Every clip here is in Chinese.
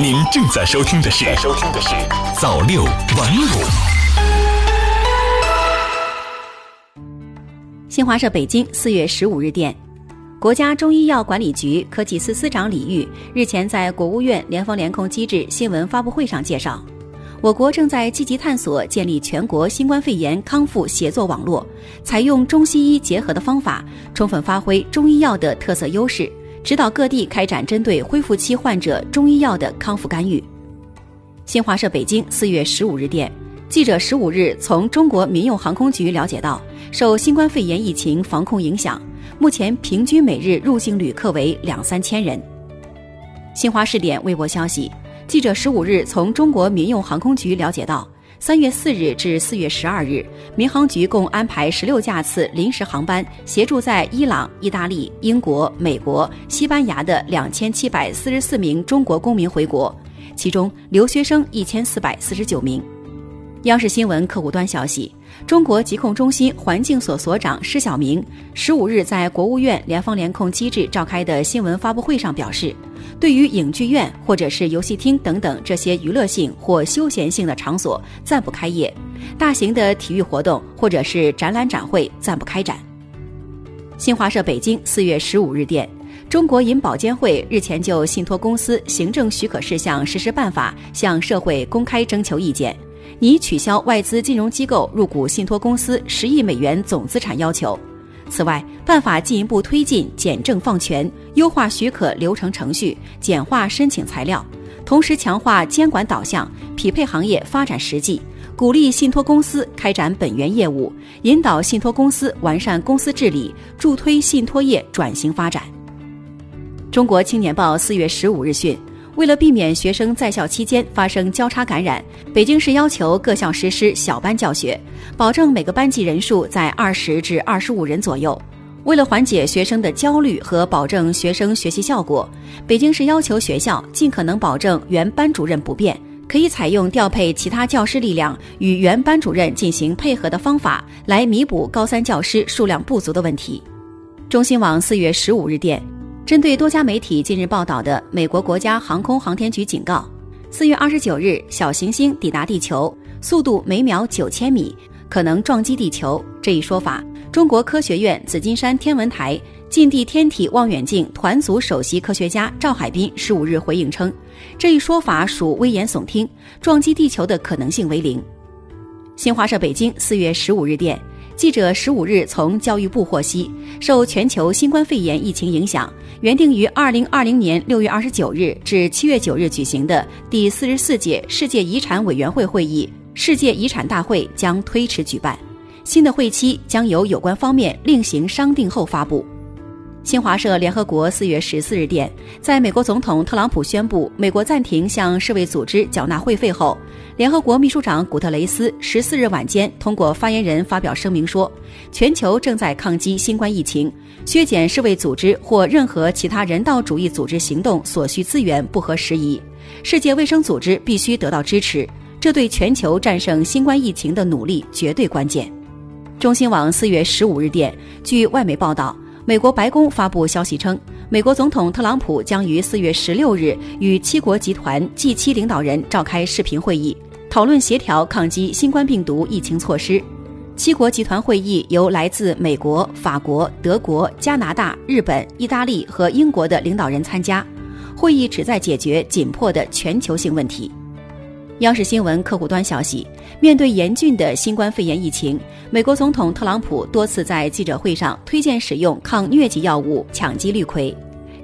您正在收听的是《收听的是早六晚五》。新华社北京四月十五日电，国家中医药管理局科技司司长李玉日前在国务院联防联控机制新闻发布会上介绍，我国正在积极探索建立全国新冠肺炎康复协作网络，采用中西医结合的方法，充分发挥中医药的特色优势。指导各地开展针对恢复期患者中医药的康复干预。新华社北京四月十五日电，记者十五日从中国民用航空局了解到，受新冠肺炎疫情防控影响，目前平均每日入境旅客为两三千人。新华视点微博消息，记者十五日从中国民用航空局了解到。三月四日至四月十二日，民航局共安排十六架次临时航班，协助在伊朗、意大利、英国、美国、西班牙的两千七百四十四名中国公民回国，其中留学生一千四百四十九名。央视新闻客户端消息，中国疾控中心环境所所长施晓明十五日在国务院联防联控机制召开的新闻发布会上表示，对于影剧院或者是游戏厅等等这些娱乐性或休闲性的场所暂不开业，大型的体育活动或者是展览展会暂不开展。新华社北京四月十五日电，中国银保监会日前就信托公司行政许可事项实施办法向社会公开征求意见。拟取消外资金融机构入股信托公司十亿美元总资产要求。此外，办法进一步推进简政放权，优化许可流程程序，简化申请材料，同时强化监管导向，匹配行业发展实际，鼓励信托公司开展本源业务，引导信托公司完善公司治理，助推信托业转型发展。中国青年报四月十五日讯。为了避免学生在校期间发生交叉感染，北京市要求各校实施小班教学，保证每个班级人数在二十至二十五人左右。为了缓解学生的焦虑和保证学生学习效果，北京市要求学校尽可能保证原班主任不变，可以采用调配其他教师力量与原班主任进行配合的方法，来弥补高三教师数量不足的问题。中新网四月十五日电。针对多家媒体近日报道的美国国家航空航天局警告，四月二十九日小行星抵达地球，速度每秒九千米，可能撞击地球这一说法，中国科学院紫金山天文台近地天体望远镜团组首席科学家赵海滨十五日回应称，这一说法属危言耸听，撞击地球的可能性为零。新华社北京四月十五日电。记者十五日从教育部获悉，受全球新冠肺炎疫情影响，原定于二零二零年六月二十九日至七月九日举行的第四十四届世界遗产委员会会议——世界遗产大会将推迟举办，新的会期将由有关方面另行商定后发布。新华社联合国四月十四日电，在美国总统特朗普宣布美国暂停向世卫组织缴纳会费后，联合国秘书长古特雷斯十四日晚间通过发言人发表声明说，全球正在抗击新冠疫情，削减世卫组织或任何其他人道主义组织行动所需资源不合时宜，世界卫生组织必须得到支持，这对全球战胜新冠疫情的努力绝对关键。中新网四月十五日电，据外媒报道。美国白宫发布消息称，美国总统特朗普将于四月十六日与七国集团 G7 领导人召开视频会议，讨论协调抗击新冠病毒疫情措施。七国集团会议由来自美国、法国、德国、加拿大、日本、意大利和英国的领导人参加。会议旨在解决紧迫的全球性问题。央视新闻客户端消息：面对严峻的新冠肺炎疫情，美国总统特朗普多次在记者会上推荐使用抗疟疾药物羟基氯喹。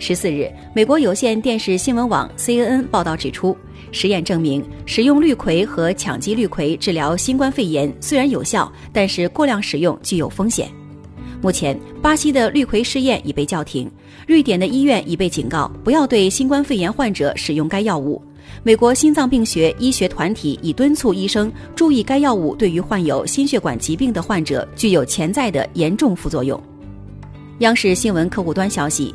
十四日，美国有线电视新闻网 CNN 报道指出，实验证明使用氯喹和羟基氯喹治疗新冠肺炎虽然有效，但是过量使用具有风险。目前，巴西的氯喹试验已被叫停，瑞典的医院已被警告不要对新冠肺炎患者使用该药物。美国心脏病学医学团体已敦促医生注意该药物对于患有心血管疾病的患者具有潜在的严重副作用。央视新闻客户端消息，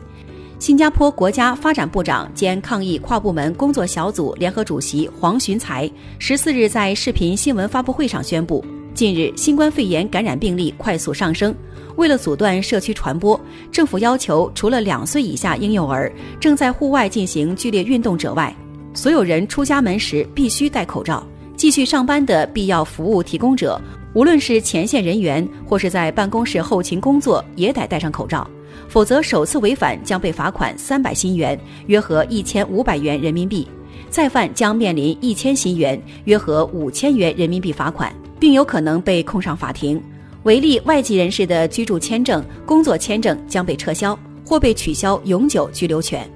新加坡国家发展部长兼抗疫跨部门工作小组联合主席黄循才十四日在视频新闻发布会上宣布，近日新冠肺炎感染病例快速上升，为了阻断社区传播，政府要求除了两岁以下婴幼儿正在户外进行剧烈运动者外。所有人出家门时必须戴口罩。继续上班的必要服务提供者，无论是前线人员或是在办公室后勤工作，也得戴上口罩，否则首次违反将被罚款三百新元（约合一千五百元人民币），再犯将面临一千新元（约合五千元人民币）罚款，并有可能被控上法庭。违例外籍人士的居住签证、工作签证将被撤销或被取消永久居留权。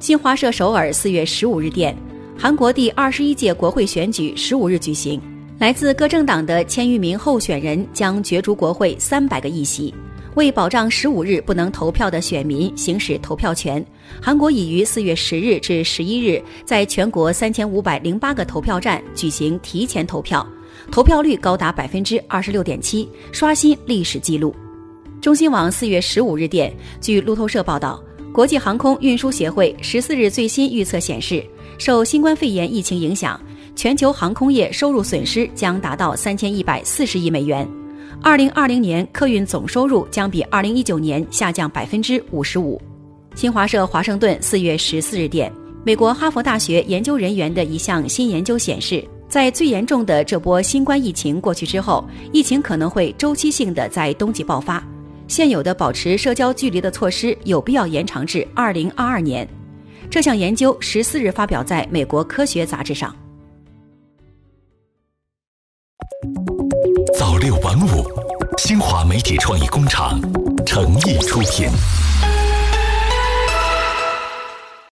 新华社首尔四月十五日电，韩国第二十一届国会选举十五日举行，来自各政党的千余名候选人将角逐国会三百个议席。为保障十五日不能投票的选民行使投票权，韩国已于四月十日至十一日在全国三千五百零八个投票站举行提前投票。投票率高达百分之二十六点七，刷新历史记录。中新网四月十五日电，据路透社报道，国际航空运输协会十四日最新预测显示，受新冠肺炎疫情影响，全球航空业收入损失将达到三千一百四十亿美元。二零二零年客运总收入将比二零一九年下降百分之五十五。新华社华盛顿四月十四日电，美国哈佛大学研究人员的一项新研究显示。在最严重的这波新冠疫情过去之后，疫情可能会周期性的在冬季爆发。现有的保持社交距离的措施有必要延长至二零二二年。这项研究十四日发表在美国科学杂志上。早六晚五，新华媒体创意工厂诚意出品。